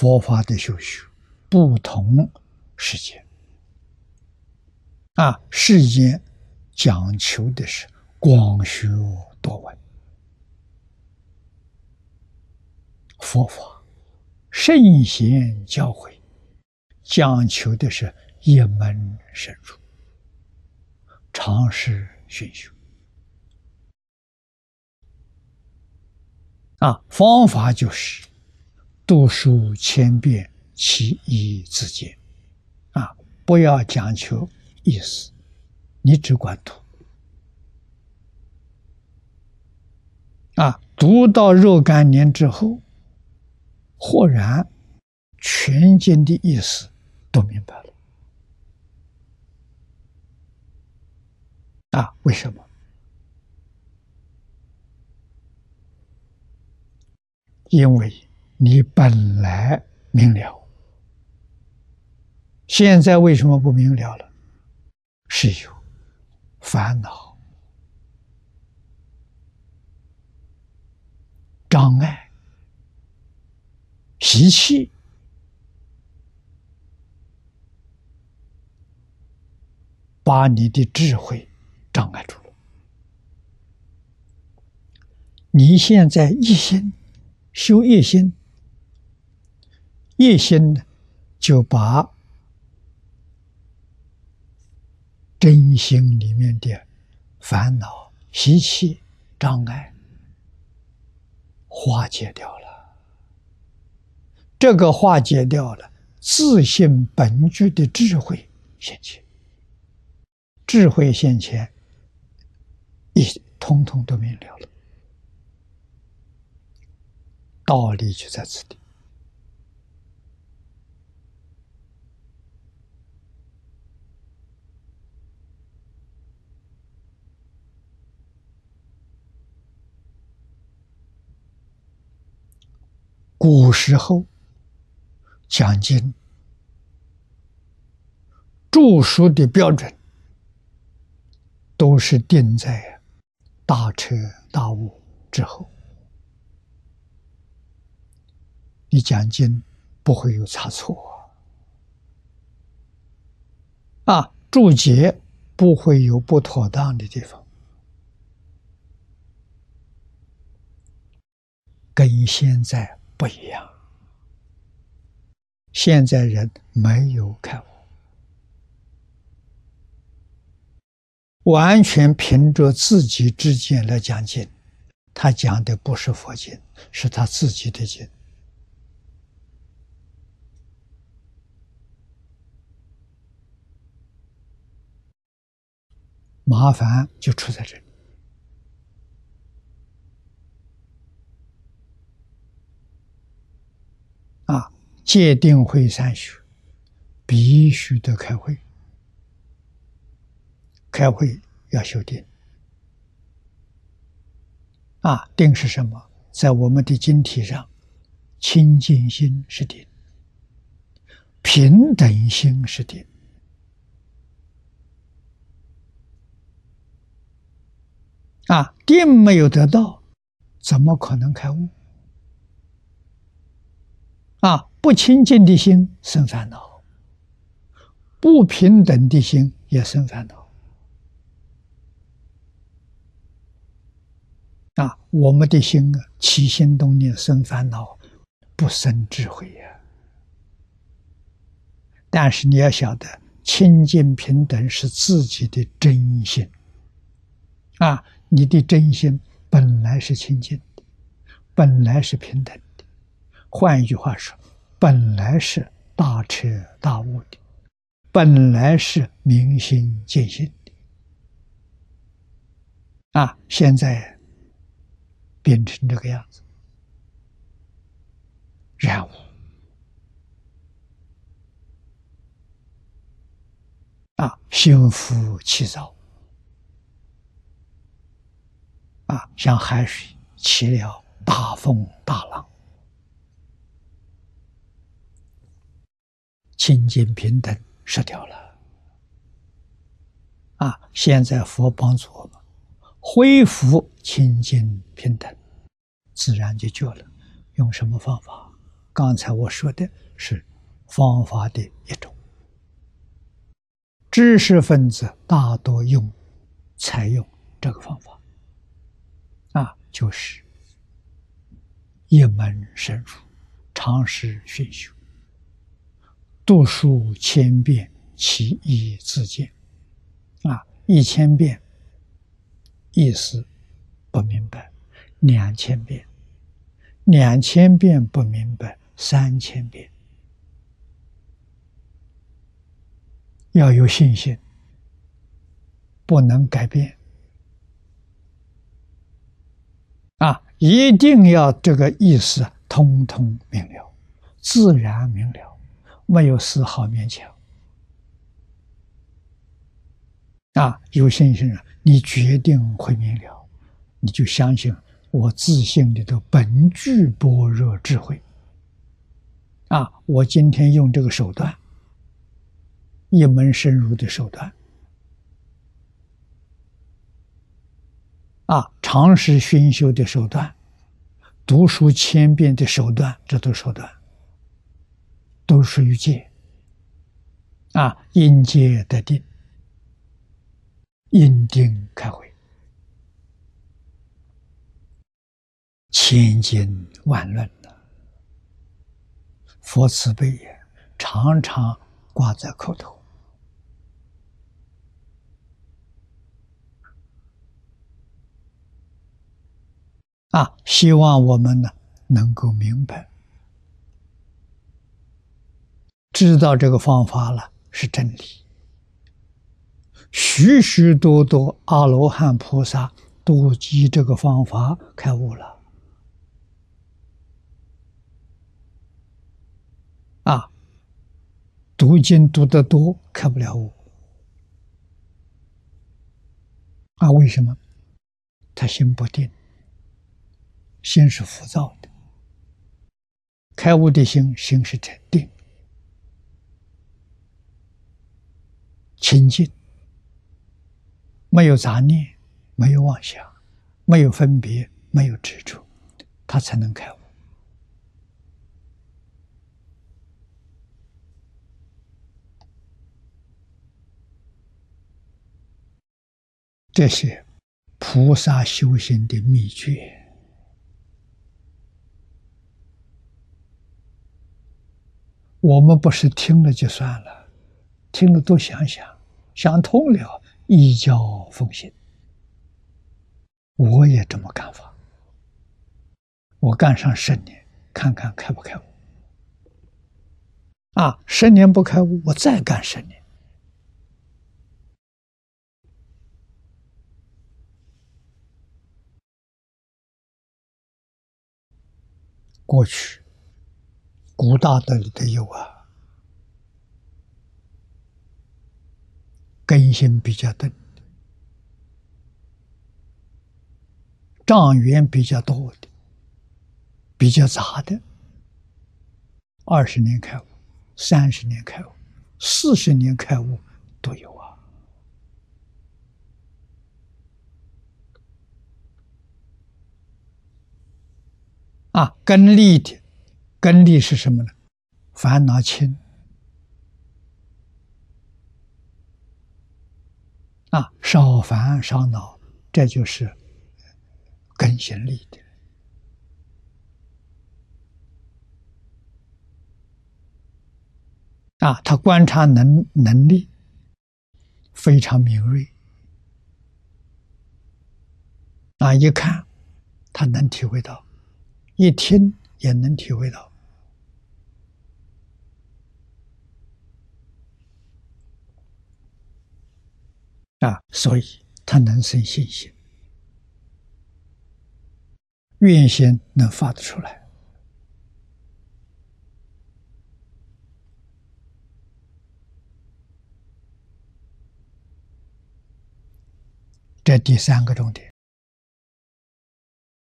佛法的修学不同世界啊，世间讲求的是广学多闻，佛法圣贤教诲讲求的是一门深入，常识熏修。啊，方法就是读书千遍，其义自见。啊，不要讲求意思，你只管读。啊，读到若干年之后，豁然全经的意思都明白了。啊，为什么？因为你本来明了，现在为什么不明了了？是有烦恼、障碍、习气，把你的智慧障碍住了。你现在一心。修一心，一心，就把真心里面的烦恼、习气、障碍化解掉了。这个化解掉了，自信本具的智慧现前，智慧现前，一通通都明了了。道理就在此地。古时候讲经著书的标准，都是定在大彻大悟之后。你讲经不会有差错啊，注解不会有不妥当的地方，跟现在不一样。现在人没有开悟，完全凭着自己之见来讲经，他讲的不是佛经，是他自己的经。麻烦就出在这里啊！戒定慧三学必须得开会，开会要修定啊！定是什么？在我们的经体上，清净心是定，平等心是定。啊，定没有得到，怎么可能开悟？啊，不清净的心生烦恼，不平等的心也生烦恼。啊，我们的心啊，起心动念生烦恼，不生智慧呀。但是你要晓得，清净平等是自己的真心，啊。你的真心本来是清净的，本来是平等的。换一句话说，本来是大彻大悟的，本来是明心见性的。啊，现在变成这个样子，然后啊，心浮气躁。啊，像海水起了大风大浪，清净平等失掉了。啊，现在佛帮助我们恢复清净平等，自然就救了。用什么方法？刚才我说的是方法的一种。知识分子大多用采用这个方法，啊，就是一门深入，长时熏修，读书千遍，其义自见。啊，一千遍意思不明白，两千遍，两千遍不明白，三千遍。要有信心，不能改变啊！一定要这个意思通通明了，自然明了，没有丝毫勉强啊！有信心了，你决定会明了，你就相信我自信里头本具般若智慧啊！我今天用这个手段。一门深入的手段，啊，长时熏修的手段，读书千遍的手段，这都手段，都属于戒。啊，因戒得定，因定开慧，千经万论的佛慈悲也，常常挂在口头。啊，希望我们呢能够明白，知道这个方法了是真理。许许多多阿罗汉菩萨都依这个方法开悟了。啊，读经读得多开不了悟。啊，为什么？他心不定。心是浮躁的，开悟的心，心是沉定、清净，没有杂念，没有妄想，没有分别，没有执着，他才能开悟。这些菩萨修行的秘诀。我们不是听了就算了，听了多想想，想通了，一教奉行。我也这么干法，我干上十年，看看开不开悟。啊，十年不开悟，我再干十年。过去。古大德里头有啊，根性比较钝，障缘比较多的，比较杂的，二十年开悟，三十年开悟，四十年开悟都有啊。啊，根利的。根力是什么呢？烦恼轻啊，少烦少恼，这就是根性力的啊。他观察能能力非常敏锐啊，一看他能体会到，一听也能体会到。啊，所以他能生信心，愿心能发得出来。这第三个重点。